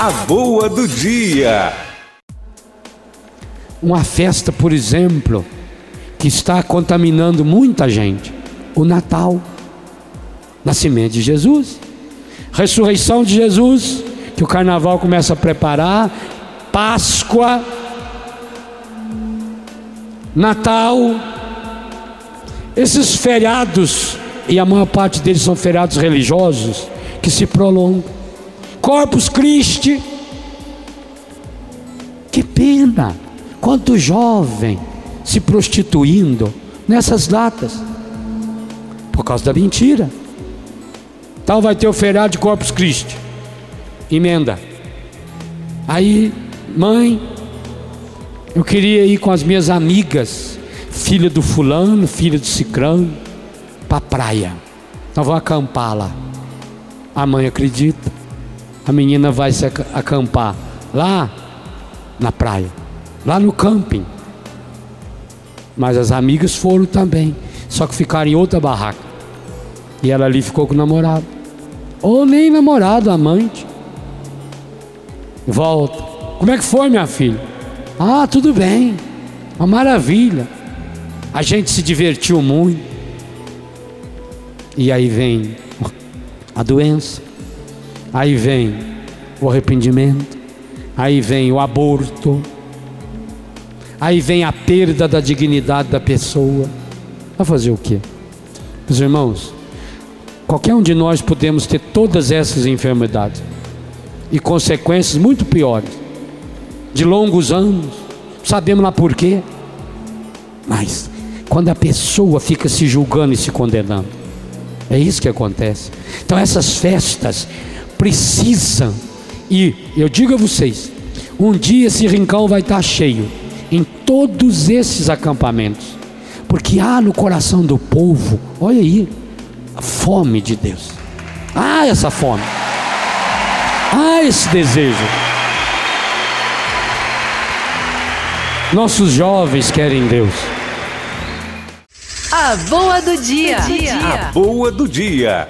A boa do dia. Uma festa, por exemplo, que está contaminando muita gente. O Natal. Nascimento de Jesus. Ressurreição de Jesus, que o carnaval começa a preparar. Páscoa. Natal. Esses feriados, e a maior parte deles são feriados religiosos, que se prolongam. Corpus Christi. Que pena! Quanto jovem se prostituindo nessas datas, por causa da mentira. Então vai ter o feriado de Corpus Christi, emenda. Aí, mãe, eu queria ir com as minhas amigas, filha do fulano, filha do cicrano, para a praia. Nós vamos acampar lá. A mãe acredita. A menina vai se acampar lá na praia, lá no camping. Mas as amigas foram também, só que ficaram em outra barraca. E ela ali ficou com o namorado. Ou nem namorado, amante. Volta. Como é que foi, minha filha? Ah, tudo bem. Uma maravilha. A gente se divertiu muito. E aí vem a doença. Aí vem o arrependimento. Aí vem o aborto. Aí vem a perda da dignidade da pessoa. Vai fazer o quê? Meus irmãos, qualquer um de nós podemos ter todas essas enfermidades e consequências muito piores, de longos anos, sabemos lá por quê. Mas quando a pessoa fica se julgando e se condenando, é isso que acontece. Então essas festas precisam, e eu digo a vocês, um dia esse rincão vai estar cheio em todos esses acampamentos, porque há no coração do povo, olha aí, a fome de Deus. Há essa fome, há esse desejo. Nossos jovens querem Deus. A boa do dia. A boa do dia.